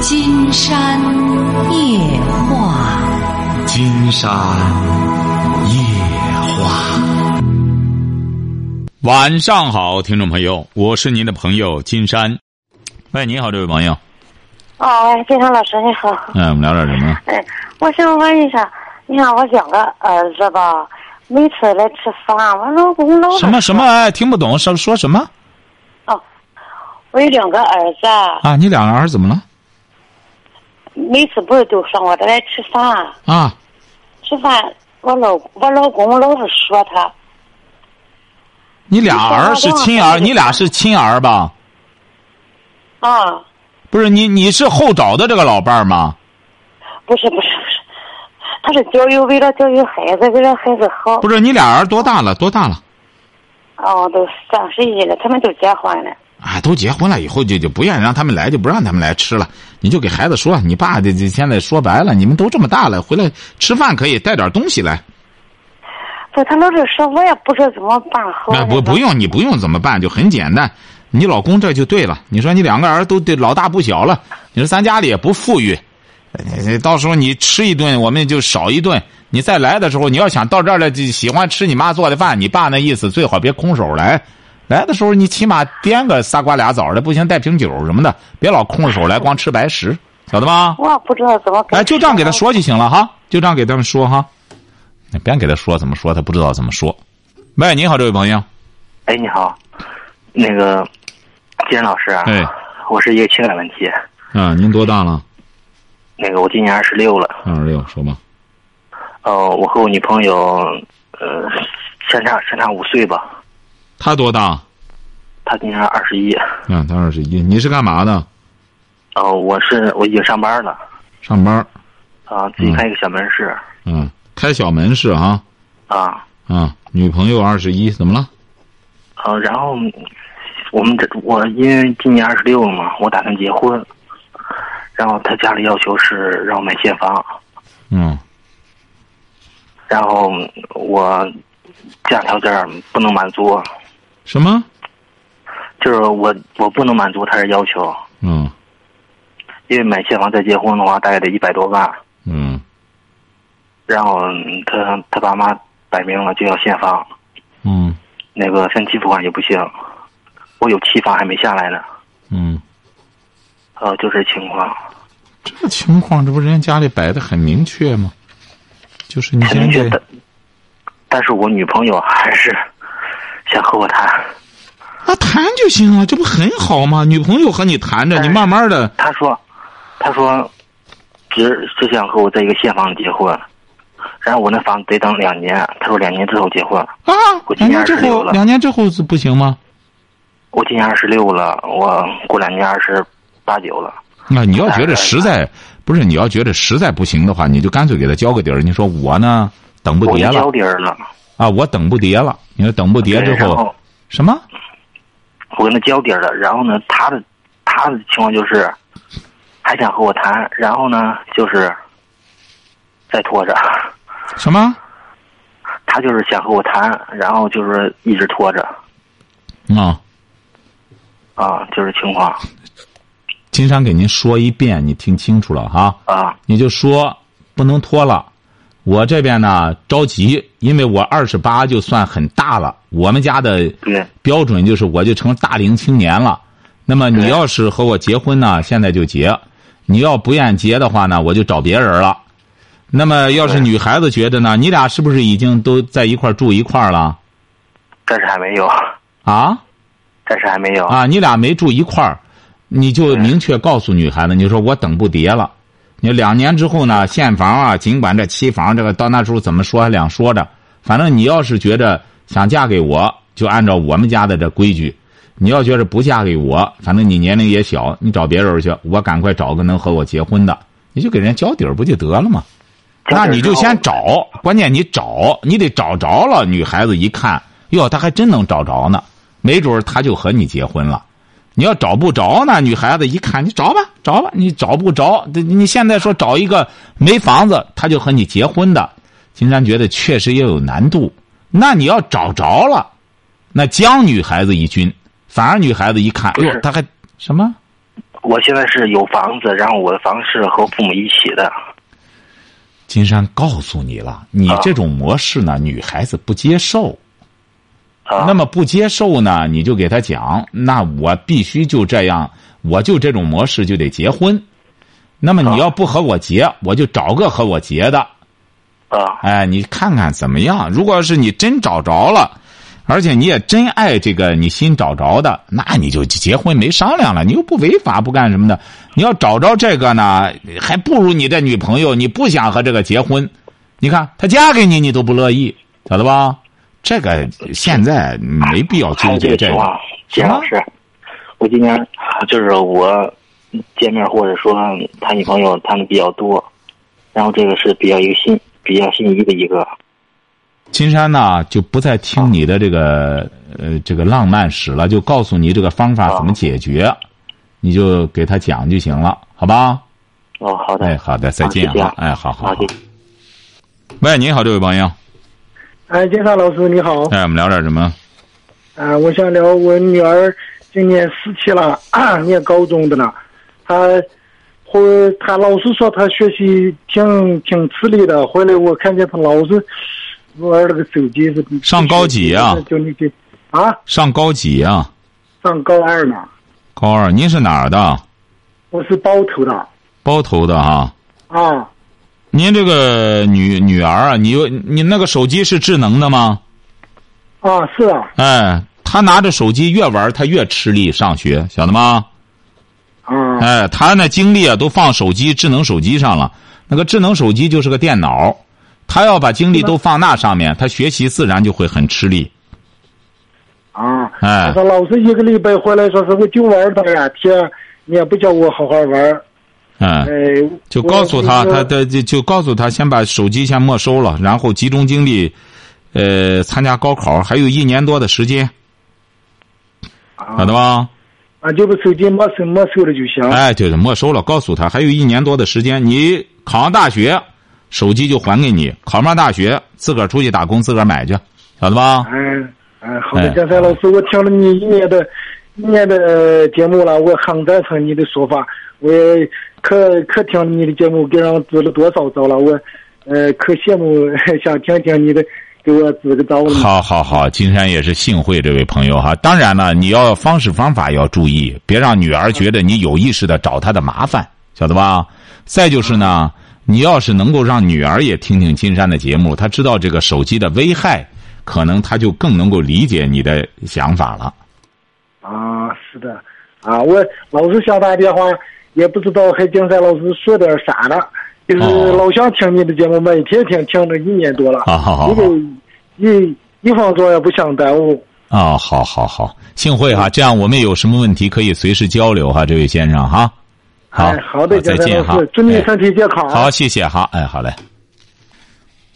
金山夜话，金山夜话。晚上好，听众朋友，我是您的朋友金山。喂，你好，这位朋友。哦，金山老师你好。嗯，我们聊点什么？哎，我想问一下，你看我两个儿子吧，每次来吃饭，我老公老什么什么？哎，听不懂，说说什么？哦，我有两个儿子。啊，你两个儿子怎么了？每次不是都上我这来吃饭？啊。吃饭，我老我老公老是说他。你俩儿是亲儿，你俩是亲儿吧？啊。不是你，你是后找的这个老伴儿吗？不是不是不是，他是教育为了教育孩子，为了孩子好。不是你俩儿多大了？多大了？哦，都三十一了，他们都结婚了。啊，都结婚了以后就就不愿意让他们来，就不让他们来吃了。你就给孩子说，你爸这这现在说白了，你们都这么大了，回来吃饭可以带点东西来。不，他老是说，我也不知道怎么办好。那不不用，你不用怎么办，就很简单。你老公这就对了。你说你两个儿都对老大不小了，你说咱家里也不富裕，到时候你吃一顿，我们就少一顿。你再来的时候，你要想到这儿来，就喜欢吃你妈做的饭，你爸那意思最好别空手来。来的时候你起码掂个仨瓜俩枣的，不行带瓶酒什么的，别老空着手来，光吃白食，晓得吗？我不知道怎么。哎，就这样给他说就行了哈，就这样给他们说哈。你别给他说怎么说，他不知道怎么说。喂，你好，这位朋友。哎，你好，那个。金老师啊，哎，我是一个情感问题。啊，您多大了？那个我今年二十六了。二十六，说吧。哦，我和我女朋友，呃，相差相差五岁吧。他多大？他今年二十一。嗯，他二十一。你是干嘛的？哦，我是我已经上班了。上班。啊，自己开一个小门市。嗯，开小门市啊。啊。啊，女朋友二十一，怎么了？呃，然后。我们这我因为今年二十六了嘛，我打算结婚，然后他家里要求是让我买现房，嗯，然后我家条件不能满足，什么？就是我我不能满足他的要求，嗯，因为买现房再结婚的话，大概得一百多万，嗯，然后他他爸妈摆明了就要现房，嗯，那个分期付款也不行。我有期房还没下来呢。嗯。呃，就这情况。这情况，这不人家家里摆的很明确吗？就是你现在。但是我女朋友还是想和我谈。啊，谈就行啊，这不很好吗？女朋友和你谈着，你慢慢的。他说：“他说，只只想和我在一个现房结婚，然后我那房子得等两年。他说两年之后结婚。啊，两年之后，两年之后是不行吗？”我今年二十六了，我过两年二十八九了。那你要觉得实在不是，你要觉得实在不行的话，你就干脆给他交个底儿。你说我呢，等不迭了。交底儿了。啊，我等不迭了。你说等不迭之后，什么？我跟他交底儿了，然后呢，他的他的情况就是还想和我谈，然后呢，就是再拖着。什么？他就是想和我谈，然后就是一直拖着。啊。啊，就是情况。金山给您说一遍，你听清楚了哈。啊。你就说不能拖了，我这边呢着急，因为我二十八就算很大了，我们家的标准就是我就成大龄青年了。那么你要是和我结婚呢，现在就结；你要不愿结的话呢，我就找别人了。那么要是女孩子觉得呢，你俩是不是已经都在一块住一块了？暂时还没有。啊？暂时还没有啊！你俩没住一块儿，你就明确告诉女孩子，你说我等不迭了。你两年之后呢，现房啊，尽管这期房这个到那时候怎么说还两说着。反正你要是觉得想嫁给我，就按照我们家的这规矩；你要觉得不嫁给我，反正你年龄也小，你找别人去，我赶快找个能和我结婚的，你就给人家交底儿不就得了吗？那你就先找，关键你找，你得找着了。女孩子一看，哟，她还真能找着呢。没准她就和你结婚了，你要找不着呢？女孩子一看，你找吧，找吧，你找不着，你现在说找一个没房子，他就和你结婚的，金山觉得确实也有难度。那你要找着了，那将女孩子一军，反而女孩子一看，哎呦，他还什么？我现在是有房子，然后我的房是和父母一起的。金山告诉你了，你啊这种模式呢，女孩子不接受。啊，那么不接受呢，你就给他讲，那我必须就这样，我就这种模式就得结婚。那么你要不和我结，我就找个和我结的。啊哎，你看看怎么样？如果要是你真找着了，而且你也真爱这个你新找着的，那你就结婚没商量了。你又不违法不干什么的，你要找着这个呢，还不如你这女朋友。你不想和这个结婚，你看她嫁给你，你都不乐意，晓得吧？这个现在没必要纠结这个这个情况，。金老师，我今天就是我见面或者说谈女朋友谈的比较多，然后这个是比较一个心比较心仪的一个。金山呢就不再听你的这个呃这个浪漫史了，就告诉你这个方法怎么解决，你就给他讲就行了，好吧？哦，好的。哎，好的，再见。哈哎，好好。喂，你好，这位朋友，哎，金山老师你好，哎，我们聊点什么？啊，我想聊我女儿今年十七了，念高中的呢，她回她老师说她学习挺挺吃力的，回来我看见她老是玩那个手机是上高几啊就那个啊，上高几啊？上高二呢，高二，您是哪儿的？我是包头的包头的哈。啊，您这个女女儿啊，你有你那个手机是智能的吗？啊是啊哎，她拿着手机越玩，她越吃力上学，晓得吗？嗯哎，她那精力啊都放手机、智能手机上了。那个智能手机就是个电脑，她要把精力都放那上面，她学习自然就会很吃力。啊，哎她说老是一个礼拜回来说是我就玩他俩天，你也不叫我好好玩，嗯，哎，就告诉她，我她的就就告诉他，先把手机先没收了，然后集中精力，呃，参加高考，还有一年多的时间，晓得吧？啊，就把手机没收没收了就行。哎，就是，没收了，告诉他还有一年多的时间，你考上大学，手机就还给你；考不上大学，自个儿出去打工，自个儿买去，晓得吧？哎哎，好的哎，江山老师，我听了你一年的一年的节目了，我很赞成你的说法，我也可可听了你的节目，给人支了多少招了，我呃可羡慕，想听听你的，给我支个招了。好好好，金山也是幸会这位朋友哈。当然了，你要方式方法要注意，别让女儿觉得你有意识的找她的麻烦，晓得吧？再就是呢，你要是能够让女儿也听听金山的节目，她知道这个手机的危害，可能她就更能够理解你的想法了。啊，是的，啊，我老是想打电话，也不知道和金山老师说点啥了，就是哦老想听你的节目，每天听，听了一年多了，好好好一一一分钟也不想耽误。啊，好好好，幸会哈，这样我们有什么问题可以随时交流哈，这位先生哈。好，哎，好的，再见哈祝你哎身体健康啊。好，谢谢哈，哎，好嘞。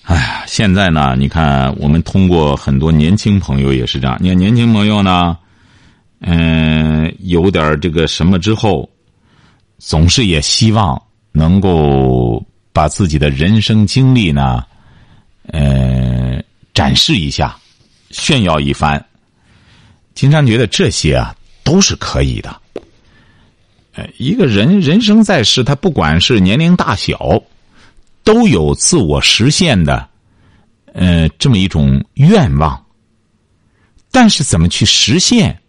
哎呀，现在呢，你看，我们通过很多年轻朋友也是这样。你看，年轻朋友呢，嗯、有点这个什么之后，总是也希望能够把自己的人生经历呢，呃，展示一下，炫耀一番。经常觉得这些啊都是可以的。呃，一个人人生在世，他不管是年龄大小，都有自我实现的，呃，这么一种愿望。但是怎么去实现，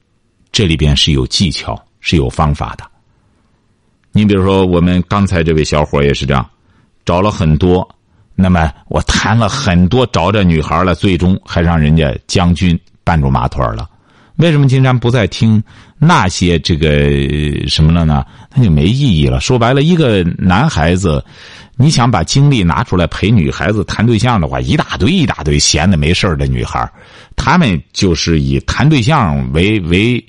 这里边是有技巧，是有方法的。你比如说，我们刚才这位小伙也是这样，找了很多，那么我谈了很多，找着女孩了，最终还让人家将军绊住马腿了。为什么金山不再听那些这个什么了呢？那就没意义了。说白了，一个男孩子，你想把精力拿出来陪女孩子谈对象的话，一大堆一大堆闲的没事的女孩他，们就是以谈对象为为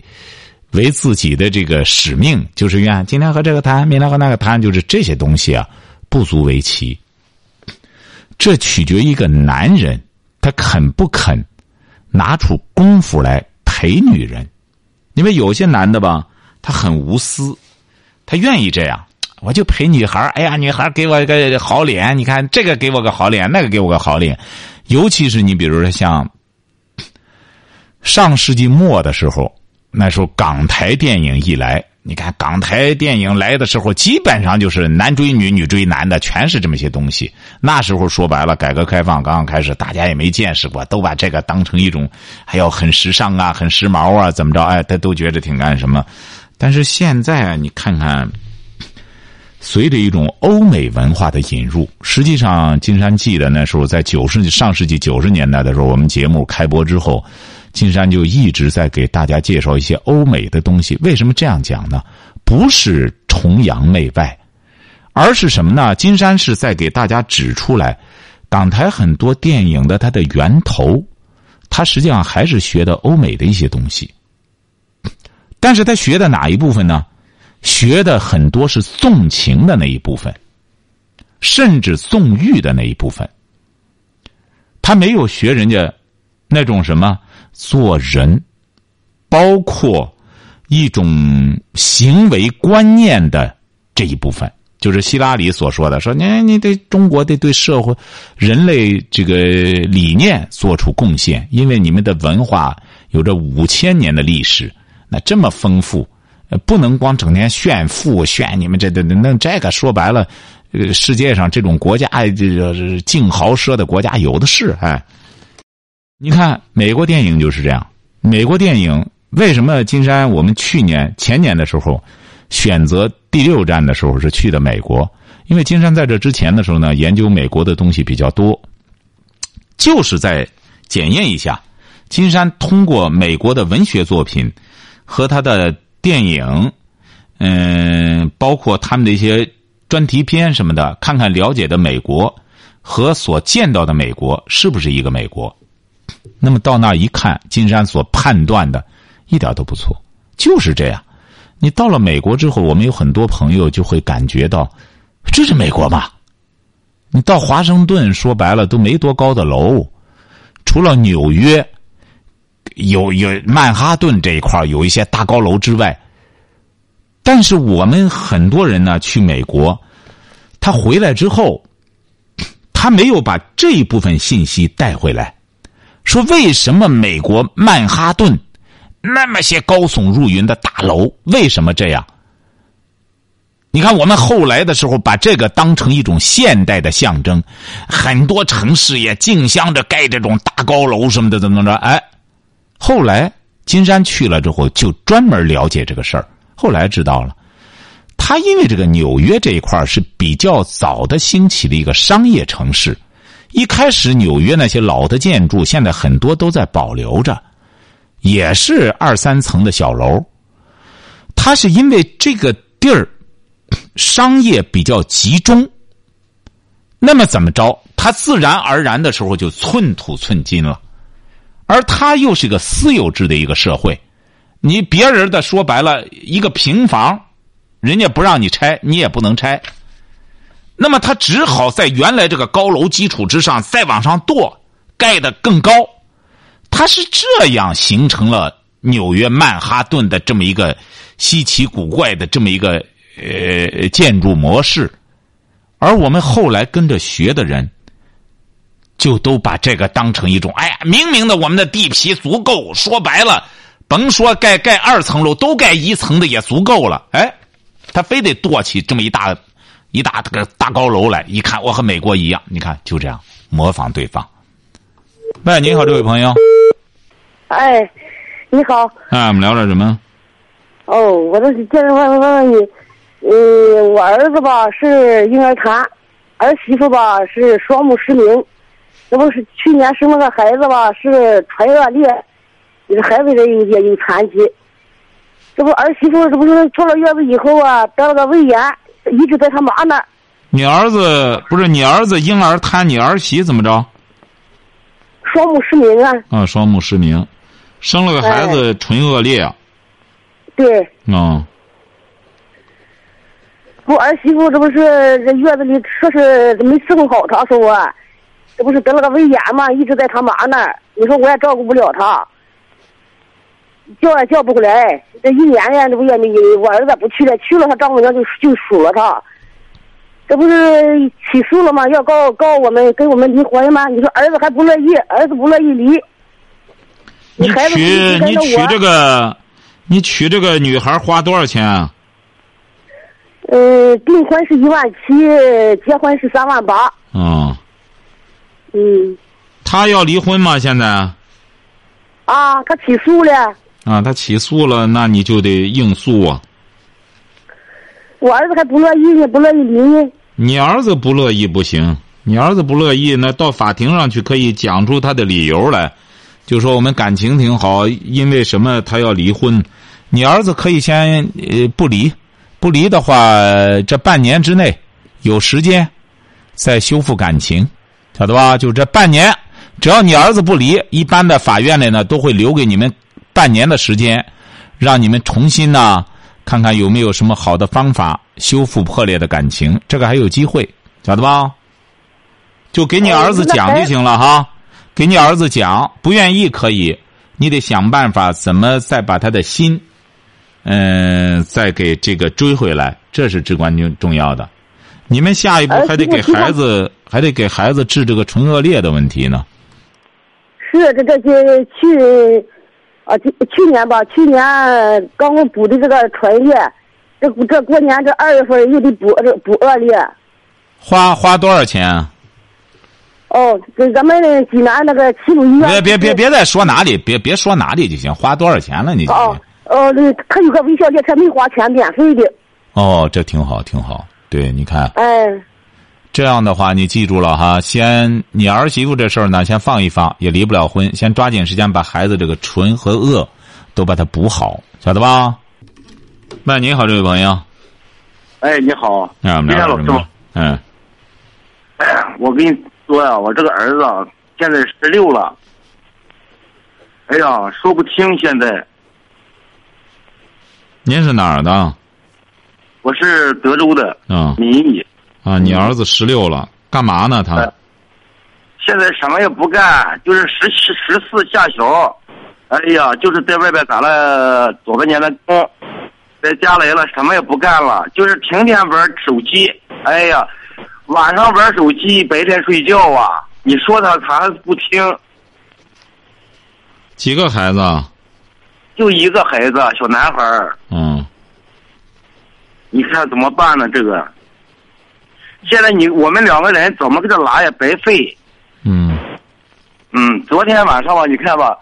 为自己的这个使命，就是愿今天和这个谈，明天和那个谈，就是这些东西啊，不足为奇。这取决于一个男人他肯不肯拿出功夫来陪女人，因为有些男的吧，他很无私，他愿意这样，我就陪女孩哎呀，女孩给我一个好脸，你看这个给我个好脸，那个给我个好脸，尤其是你比如说像上世纪末的时候，那时候港台电影一来，你看港台电影来的时候，基本上就是男追女，女追男的，全是这么些东西。那时候说白了，改革开放刚刚开始，大家也没见识过，都把这个当成一种还要很时尚啊、很时髦啊，怎么着？哎，他都觉得挺干什么。但是现在，你看看，随着一种欧美文化的引入，实际上，金山记得那时候在九十上世纪九十年代的时候，我们节目开播之后。金山就一直在给大家介绍一些欧美的东西。为什么这样讲呢？不是崇洋媚外，而是什么呢？金山是在给大家指出来，港台很多电影的它的源头，它实际上还是学的欧美的一些东西。但是他学的哪一部分呢？学的很多是纵情的那一部分，甚至纵欲的那一部分。他没有学人家那种什么。做人，包括一种行为观念的这一部分，就是希拉里所说的：“说你你对中国得对社会、人类这个理念做出贡献，因为你们的文化有着五千年的历史，那这么丰富，不能光整天炫富炫你们这的那这个说白了，呃，世界上这种国家这个竞豪奢的国家有的是，哎。”你看，美国电影就是这样。美国电影为什么金山？我们去年、前年的时候选择第六站的时候是去的美国，因为金山在这之前的时候呢，研究美国的东西比较多，就是在检验一下金山通过美国的文学作品和他的电影，嗯，包括他们的一些专题片什么的，看看了解的美国和所见到的美国是不是一个美国。那么到那一看，金山所判断的，一点都不错，就是这样。你到了美国之后，我们有很多朋友就会感觉到，这是美国吗？你到华盛顿，说白了都没多高的楼，除了纽约有有曼哈顿这一块有一些大高楼之外，但是我们很多人呢去美国，他回来之后，他没有把这一部分信息带回来。说为什么美国曼哈顿那么些高耸入云的大楼？为什么这样？你看，我们后来的时候把这个当成一种现代的象征，很多城市也竞相着盖这种大高楼什么的，怎么着？哎，后来金山去了之后，就专门了解这个事儿。后来知道了，他因为这个纽约这一块是比较早的兴起的一个商业城市。一开始，纽约那些老的建筑，现在很多都在保留着，也是二三层的小楼。它是因为这个地儿商业比较集中，那么怎么着？它自然而然的时候就寸土寸金了。而它又是个私有制的一个社会，你别人的说白了，一个平房，人家不让你拆，你也不能拆。那么他只好在原来这个高楼基础之上再往上垛，盖得更高。他是这样形成了纽约曼哈顿的这么一个稀奇古怪的这么一个呃建筑模式。而我们后来跟着学的人，就都把这个当成一种，哎呀，明明的我们的地皮足够，说白了，甭说盖盖二层楼，都盖一层的也足够了。哎，他非得垛起这么一大。一大这个大高楼来，一看我和美国一样，你看就这样模仿对方。喂，你好，这位朋友。哎，你好。哎，我们聊点什么？哦，我这是接着问问问你，呃，我儿子吧是婴儿残，儿媳妇吧是双目失明，这不是去年生了个孩子吧是唇腭裂，这孩子也有也有残疾，这不儿媳妇这不是坐了月子以后啊得了个胃炎。一直在他妈那儿。你儿子不是你儿子婴儿瘫，你儿媳怎么着？双目失明啊！啊，双目失明，生了个孩子唇腭裂。对。啊。我儿媳妇这不是这月子里说是没伺候好她，说我这不是得了个胃炎嘛，一直在他妈那儿。你说我也照顾不了她，叫也叫不回来。这一年呀，这不也没我儿子不去了，去了他丈母娘就就数了他，这不是起诉了吗？要告告我们跟我们离婚吗？你说儿子还不乐意，儿子不乐意离。你娶你娶这个，你娶这个女孩花多少钱啊？呃，订婚是一万七，结婚是三万八。嗯，嗯，他要离婚吗？现在？啊，他起诉了，啊，他起诉了，那你就得应诉啊。我儿子还不乐意呢，不乐意离呢。你儿子不乐意不行，你儿子不乐意，那到法庭上去可以讲出他的理由来，就说我们感情挺好，因为什么他要离婚？你儿子可以先呃不离，不离的话，这半年之内有时间再修复感情，晓得吧？就这半年，只要你儿子不离，一般的法院里呢都会留给你们半年的时间，让你们重新呢看看有没有什么好的方法修复破裂的感情，这个还有机会，晓得吧？就给你儿子讲就行了哈，给你儿子讲，不愿意可以，你得想办法怎么再把他的心，嗯、再给这个追回来，这是至关重重要的。你们下一步还得给孩子，还得给孩子治这个唇腭裂的问题呢。是这这这去，啊，去去年吧，去年刚补的这个唇裂，这这过年这二月份又得补这补二裂。花花多少钱啊？哦，跟咱们济南那个齐鲁医院。别别别别再说哪里，别别说哪里就行，花多少钱了你就哦哦，对，他有个微笑列车没花钱，免费的。哦，这挺好，挺好。对，你看哎，这样的话，你记住了哈，先你儿媳妇这事儿呢，先放一放，也离不了婚，先抓紧时间把孩子这个唇和腭都把它补好，晓得吧？喂，你好，这位朋友，哎，你好，哎，我们李老师？嗯，我跟你说呀，我这个儿子啊现在十六了，哎呀，说不清现在。您是哪儿的？我是德州的嗯民意，啊，你儿子十六了，干嘛呢？他哎现在什么也不干，就是十七、十四下小，哎呀，就是在外边打了多少年的工，在家来了什么也不干了，就是天天玩手机，哎呀，晚上玩手机，白天睡觉啊。你说他，他还不听，几个孩子啊？就一个孩子，小男孩儿嗯，你看怎么办呢？这个，现在你我们两个人怎么给他拉也白费。嗯，嗯，昨天晚上吧，你看吧，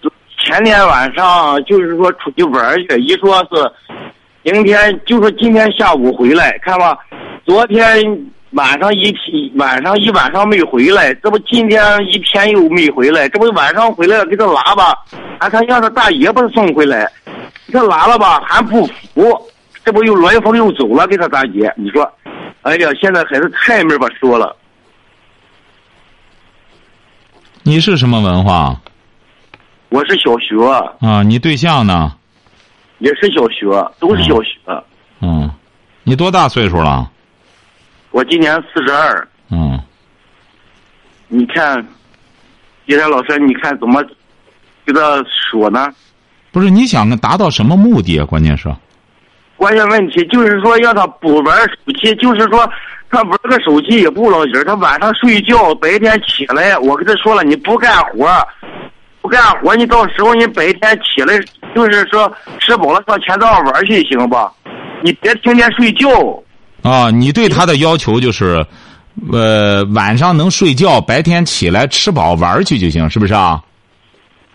昨前天晚上就是说出去玩去，一说是明天，就说今天下午回来，看吧，昨天晚上一天晚上一晚上没回来，这不今天一天又没回来，这不晚上回来了，给他拉吧，还他让他大爷把他送回来，给他拉了吧，还不服，这不又乱风又走了，给他大姐，你说，哎呀，现在孩子太没法说了。你是什么文化我是小学，啊？你对象呢？也是小学，都是小学。嗯，你多大岁数了？我今年四十二，嗯，你看，叶山老师，你看怎么跟他说呢？不是你想达到什么目的啊？关键是，关键问题就是说让他不玩手机，就是说他玩个手机也不老实，他晚上睡觉，白天起来，我跟他说了，你不干活，不干活，你到时候你白天起来，就是说吃饱了上前道玩去行吧？你别天天睡觉。啊，你对他的要求就是，呃，晚上能睡觉，白天起来吃饱玩去就行，是不是啊？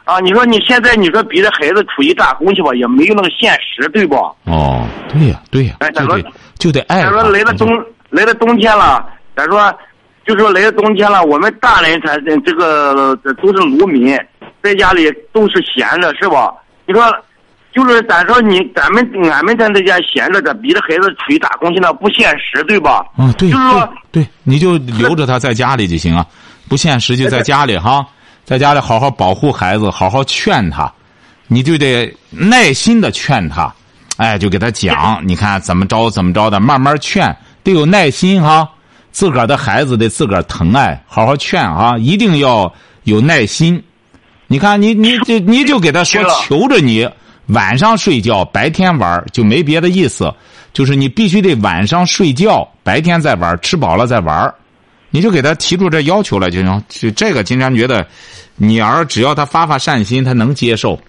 啊，你说你现在你说逼着孩子出去打工去吧，也没有那个现实，对不？哦，对呀、对呀、哎他说就得爱他他。说来了冬来了冬天了，咱说就说来了冬天了，我们大人才这个这都是农民，在家里都是闲着，是吧？你说就是咱说你咱们俺们在在家闲着，的逼着孩子出去打工去那不现实，对吧？啊，对就是说对对，你就留着他在家里就行啊，不现实就在家里哈，在家里好好保护孩子，好好劝他，你就得耐心的劝他，哎，就给他讲，你看怎么着怎么着的，慢慢劝，得有耐心哈。自个儿的孩子得自个儿疼爱，好好劝啊，一定要有耐心。你看，你你就你就给他说求着你晚上睡觉，白天玩就没别的意思，就是你必须得晚上睡觉，白天再玩，吃饱了再玩儿你就给他提出这要求来就行。就这个，金山觉得，你儿只要他发发善心，他能接受。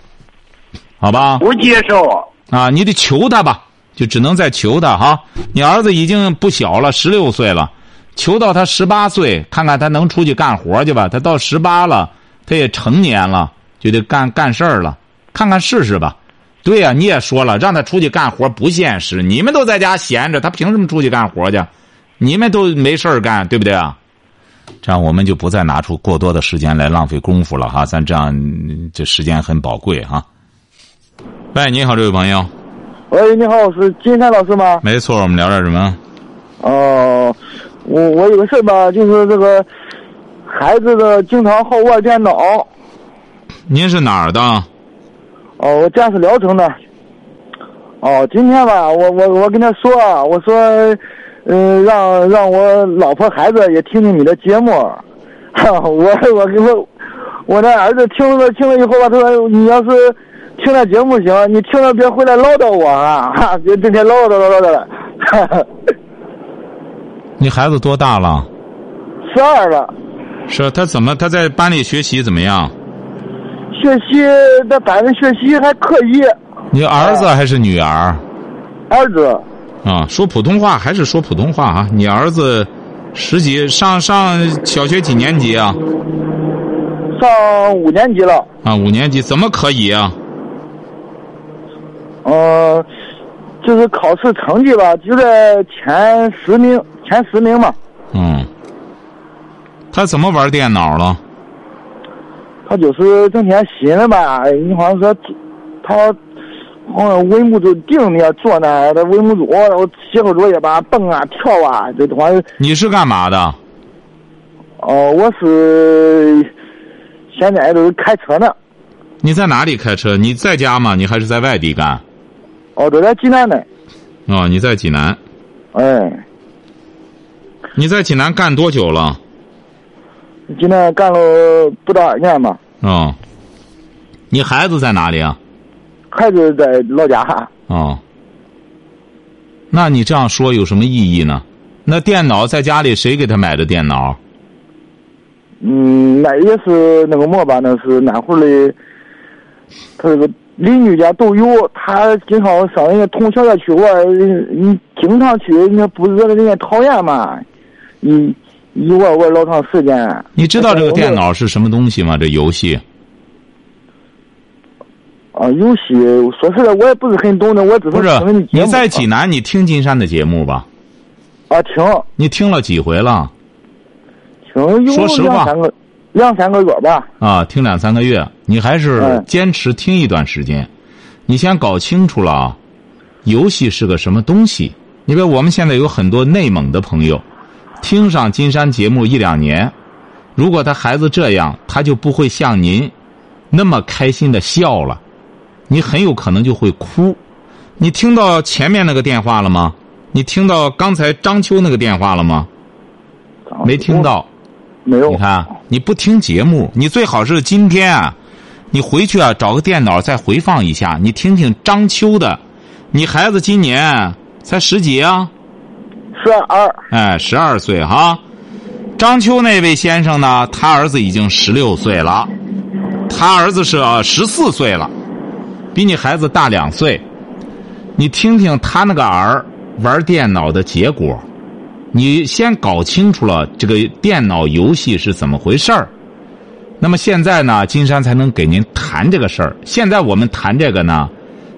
好吧？不接受。啊，你得求他吧，就只能再求他哈。你儿子已经不小了，十六岁了，求到他十八岁，看看他能出去干活去吧。他到十八了，他也成年了，就得干干事儿了，看看试试吧。对呀、你也说了，让他出去干活不现实。你们都在家闲着，他凭什么出去干活去？你们都没事儿干，对不对啊？这样我们就不再拿出过多的时间来浪费功夫了哈。咱这样嗯这时间很宝贵哈。喂，你好，这位朋友。喂，你好，是金山老师吗？没错，我们聊点什么？哦、我我有个事儿吧，就是这个孩子的经常好玩电脑。您是哪儿的？哦，我家是聊城的。哦，今天吧，我我我跟他说啊，我说，嗯、让让我老婆孩子也听听你的节目。哈，我我跟我我的儿子听了听了以后吧，他说你要是听了节目行，你听了别回来唠叨我啊，哈，别整天唠叨唠叨的。哈哈，你孩子多大了？十二了，是他怎么？他在班里学习怎么样？学习在班里学习还可以，你儿子还是女儿？儿子啊，说普通话还是说普通话啊？你儿子十几上上小学几年级啊？上五年级了。啊，五年级怎么可以啊？呃，就是考试成绩吧，就在前十名，前十名嘛。嗯，他怎么玩电脑了？他就是整天寻思吧，你好像说他好像文物组定的坐那，他文物组然后写个作业吧，蹦啊跳啊，这东西你是干嘛的？哦，我是现在都是开车呢，你在哪里开车？你在家吗？你还是在外地干？哦，都在济南呢，哦，你在济南。哎，你在济南干多久了？济南干了不到二年吧，哦，你孩子在哪里啊？孩子在老家。哦，那你这样说有什么意义呢？那电脑在家里谁给他买的电脑？嗯，那也是那个么吧，那是那会儿的，他这个邻居家都有，他经常上人家同学家去玩，你经常去，人家不惹得人家讨厌嘛，一一玩玩老长时间。你知道这个电脑是什么东西吗？这游戏？啊，游戏说实在，我也不是很懂的，我只不是听人节目你在济南，你听金山的节目吧？啊，听你听了几回了？听有说实话两三个两三个月吧。啊，听两三个月，你还是嗯坚持听一段时间。你先搞清楚了啊，游戏是个什么东西。因为我们现在有很多内蒙的朋友，听上金山节目一两年，如果他孩子这样，他就不会像您那么开心的笑了，你很有可能就会哭。你听到前面那个电话了吗？你听到刚才张秋那个电话了吗？没听到。没有。你看，你不听节目，你最好是今天啊，你回去啊找个电脑再回放一下，你听听张秋的。你孩子今年才十几啊？十二。哎，十二岁哈。张秋那位先生呢，他儿子已经十六岁了，他儿子是十四岁了，比你孩子大两岁。你听听他那个儿玩电脑的结果。你先搞清楚了这个电脑游戏是怎么回事儿，那么现在呢，金山才能给您谈这个事儿。现在我们谈这个呢，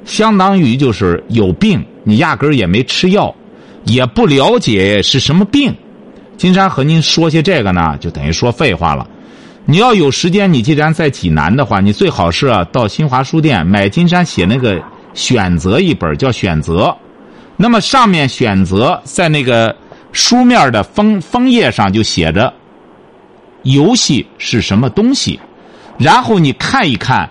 相当于就是有病，你压根儿也没吃药，也不了解是什么病。金山和您说些这个呢，就等于说废话了。你要有时间，你既然在济南的话，你最好是到新华书店买金山写那个选择一本，叫《选择》。那么上面选择在那个。书面的封封页上就写着“游戏是什么东西”，然后你看一看，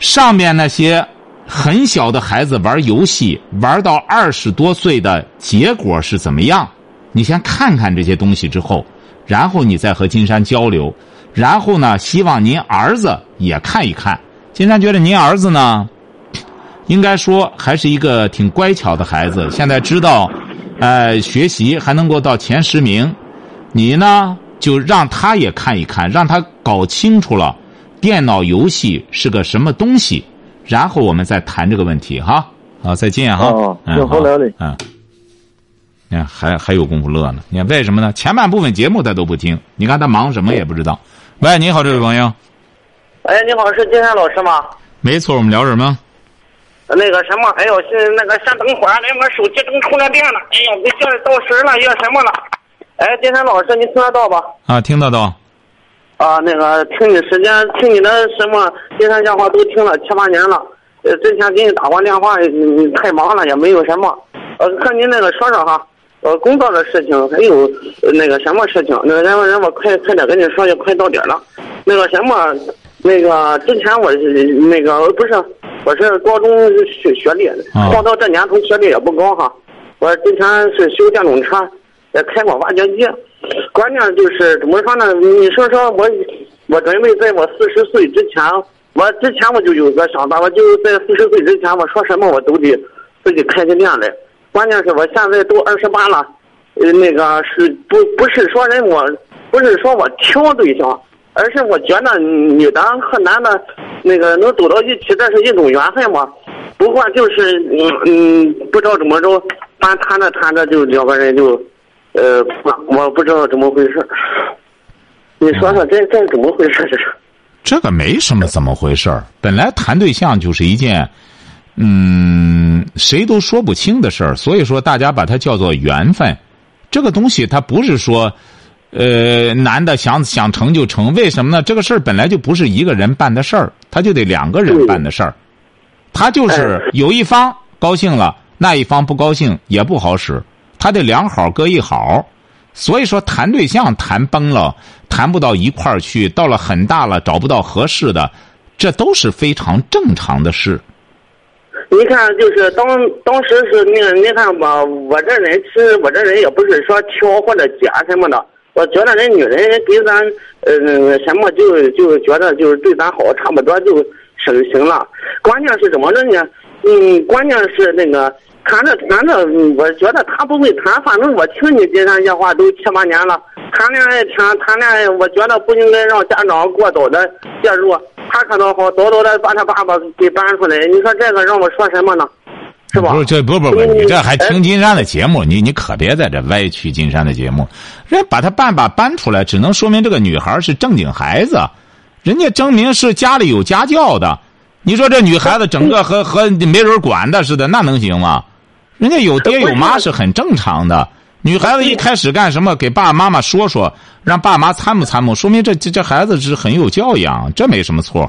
上面那些很小的孩子玩游戏玩到二十多岁的结果是怎么样？你先看看这些东西之后，然后你再和金山交流，然后呢，希望您儿子也看一看。金山觉得您儿子呢，应该说还是一个挺乖巧的孩子，现在知道。呃，学习还能够到前十名，你呢就让他也看一看，让他搞清楚了电脑游戏是个什么东西，然后我们再谈这个问题哈。好，再见哈。哦嗯，行好嘞嘞嗯。你看，还还有功夫乐呢。你看为什么呢？前半部分节目他都不听，你看他忙什么也不知道。喂，你好，这位朋友。哎，你好，是金山老师吗？没错，我们聊什么？那个什么，哎呦，是那个先等会儿，连我手机正充着电呢。哎呦，我现在到时了，要什么了？哎，金山老师，你听得到吧？啊，听得到。啊，那个听你时间，听你的什么金山讲话都听了七八年了。呃，之前给你打过电话，你你太忙了，也没有什么。呃，和您那个说说哈，呃，工作的事情，还有呃那个什么事情，那个人人我快快点跟你说，也快到点了。那个什么，那个之前我是那个不是，我是高中学学历，啊报到这年头学历也不高哈。我之前是修电动车，也开过挖掘机。关键就是怎么说呢？你说说我，我准备在我四十岁之前，我之前我就有个想法，我就在四十岁之前，我说什么我都得自己开个店来。关键是我现在都二十八了，呃，那个是不不是说人我，不是说我挑对象，而是我觉得女的和男的，那个能走到一起，这是一种缘分嘛。不过就是嗯嗯，不知道怎么着，反正谈着谈着就两个人就，呃，我不知道怎么回事。你说说这这怎么回事？这是？这个没什么怎么回事。本来谈对象就是一件，嗯，谁都说不清的事儿，所以说大家把它叫做缘分。这个东西它不是说，呃，男的想想成就成，为什么呢？这个事儿本来就不是一个人办的事儿，他就得两个人办的事儿。他就是有一方高兴了，那一方不高兴也不好使，他得两好搁一好。所以说谈对象谈崩了，谈不到一块儿去，到了很大了找不到合适的，这都是非常正常的事。你看，就是当当时是那个，你看吧，我这人其实我这人也不是说挑或者拣什么的，我觉得人女人给咱呃什么就就觉得就是对咱好，差不多就省行了。关键是怎么着呢？嗯，关键是那个谈着谈着，我觉得他不会谈，反正我听你金山讲话都七八年了，谈恋爱谈谈恋爱，我觉得不应该让家长过早的介入。他可能好早早的把他爸爸给搬出来，你说这个让我说什么呢？是吧？不是这不不不，嗯你这还哎听金山的节目，你你可别在这歪曲金山的节目。人把他爸爸搬出来，只能说明这个女孩是正经孩子，人家证明是家里有家教的。你说这女孩子整个和和没人管的似的，那能行吗？人家有爹有妈是很正常的。女孩子一开始干什么，给爸爸妈妈说说，让爸妈参谋参谋，说明这这这孩子是很有教养，这没什么错。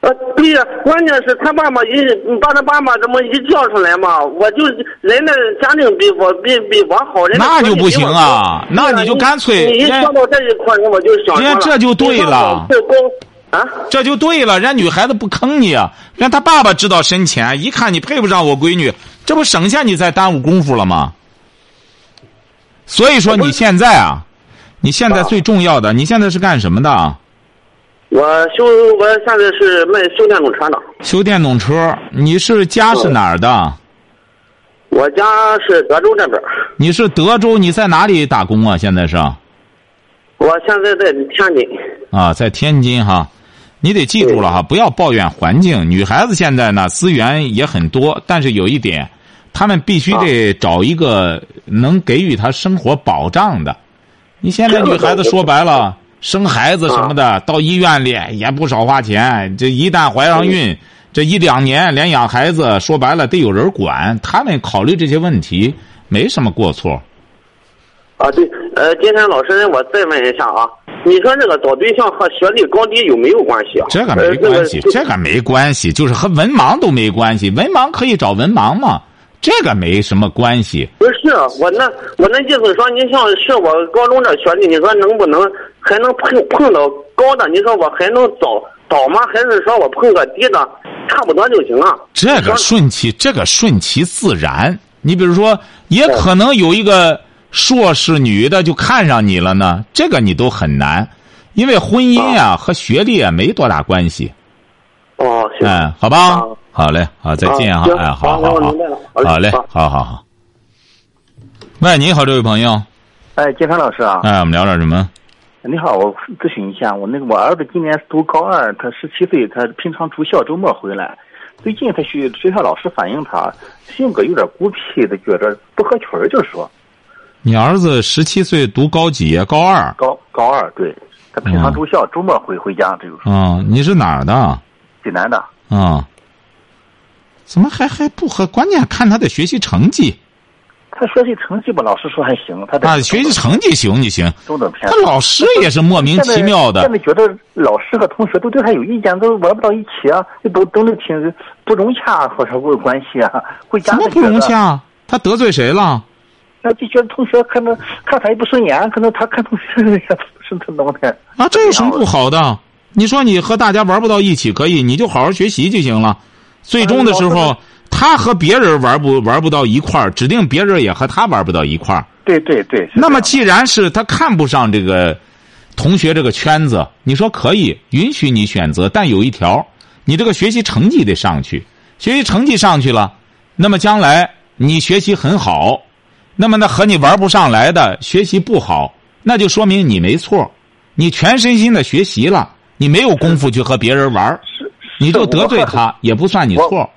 呃，对呀、关键是他爸爸一把他爸爸这么一叫出来嘛，我就人的家庭比我比比我好，人那就不行啊那你就干脆你一人说到这一块儿，我就想人家这就对了啊，这就对了，人家女孩子不坑你啊，人家他爸爸知道深浅，一看你配不上我闺女，这不省下你再耽误功夫了吗？所以说你现在啊，你现在最重要的，你现在是干什么的？我修我现在是卖修电动车的，修电动车。你是家是哪儿的？我家是德州这边，你是德州？你在哪里打工啊？现在是？我现在在天津。啊，在天津哈，你得记住了哈，不要抱怨环境。女孩子现在呢资源也很多，但是有一点，她们必须得找一个能给予他生活保障的。你现在女孩子说白了，生孩子什么的，到医院里也不少花钱。这一旦怀上孕，这一两年连养孩子，说白了得有人管。他们考虑这些问题没什么过错。啊，对，呃，金山老师，我再问一下啊，你说这个找对象和学历高低有没有关系啊？这个没关系，这个没关系，就是和文盲都没关系。文盲可以找文盲嘛，这个没什么关系。不是我那我那意思说，你像是我高中这学历，你说能不能还能碰碰到高的？你说我还能找找吗？还是说我碰个低的，差不多就行了？这个顺其这个顺其自然。你比如说，也可能有一个硕士女的就看上你了呢，这个你都很难，因为婚姻啊和学历啊没多大关系。哦，行，嗯，好吧啊，好嘞，好，再见哈，啊哎，好好好好我明白了，好嘞好好，好。喂，你好，这位朋友，哎，金山老师啊，哎，我们聊点什么？你好，我咨询一下，我那个我儿子今年读高二，他十七岁，他平常住校，周末回来，最近他学学校老师反映他性格有点孤僻的，觉着不合群儿，就是说。你儿子十七岁读高几？高二。高高二，对。他平常住校，周末回回家，这就是。啊，你是哪儿的？济南的。啊。怎么还还不合？关键看他的学习成绩。他学习成绩吧，老师说还行。他啊，学习成绩行就行。中等偏。他老师也是莫名其妙的。现在觉得老师和同学都对他有意见，都玩不到一起啊，都都能挺不融洽，或者有关系啊。回家怎么不融洽？他得罪谁了？那就觉得同学可能看他也不顺眼，可能他看同学是 他弄的。啊，这有什么不好的？你说你和大家玩不到一起可以，你就好好学习就行了。最终的时候，他和别人玩不玩不到一块儿，指定别人也和他玩不到一块儿。对对对。那么既然是他看不上这个同学这个圈子，你说可以允许你选择，但有一条，你这个学习成绩得上去。学习成绩上去了，那么将来你学习很好。那么，那和你玩不上来的学习不好，那就说明你没错，你全身心的学习了，你没有功夫去和别人玩，你就得罪他也不算你错。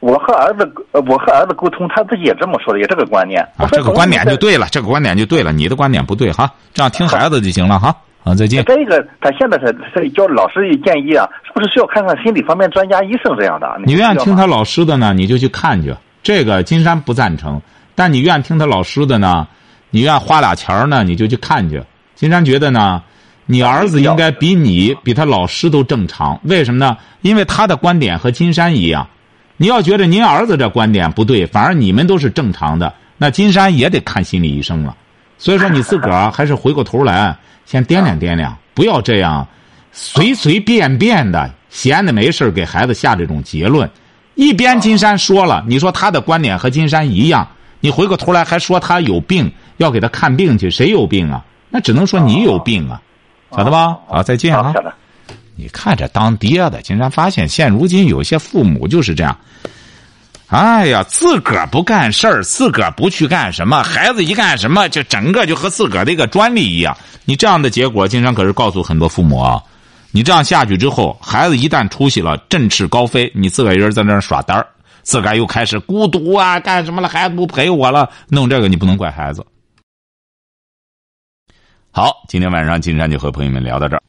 我和儿子，我和儿子沟通，他自己也这么说的，也这个观念。啊，这个观点就对了，这个观点就对了，你的观点不对哈，这样听孩子就行了哈。啊，再见。再一个，他现在是是叫老师建议啊，是不是需要看看心理方面专家、医生这样的？你愿意听他老师的呢，你就去看去。这个金山不赞成。但你愿意听他老师的呢？你愿意花俩钱儿呢？你就去看去。金山觉得呢，你儿子应该比你比他老师都正常。为什么呢？因为他的观点和金山一样。你要觉得您儿子这观点不对，反而你们都是正常的，那金山也得看心理医生了。所以说，你自个儿还是回过头来先掂量掂量，不要这样随随便便的闲的没事给孩子下这种结论。一边金山说了，你说他的观点和金山一样。你回过头来还说他有病，要给他看病去，谁有病啊？那只能说你有病啊，晓得吧？好，再见啊！你看这当爹的，竟然发现现如今有些父母就是这样。哎呀，自个儿不干事儿，自个儿不去干什么，孩子一干什么，就整个就和自个儿的一个专利一样。你这样的结果，经常可是告诉很多父母啊，你这样下去之后，孩子一旦出息了，振翅高飞，你自个儿一人在那儿耍单儿。自个儿又开始孤独啊，干什么了？孩子不陪我了，弄这个你不能怪孩子。好，今天晚上金山就和朋友们聊到这儿。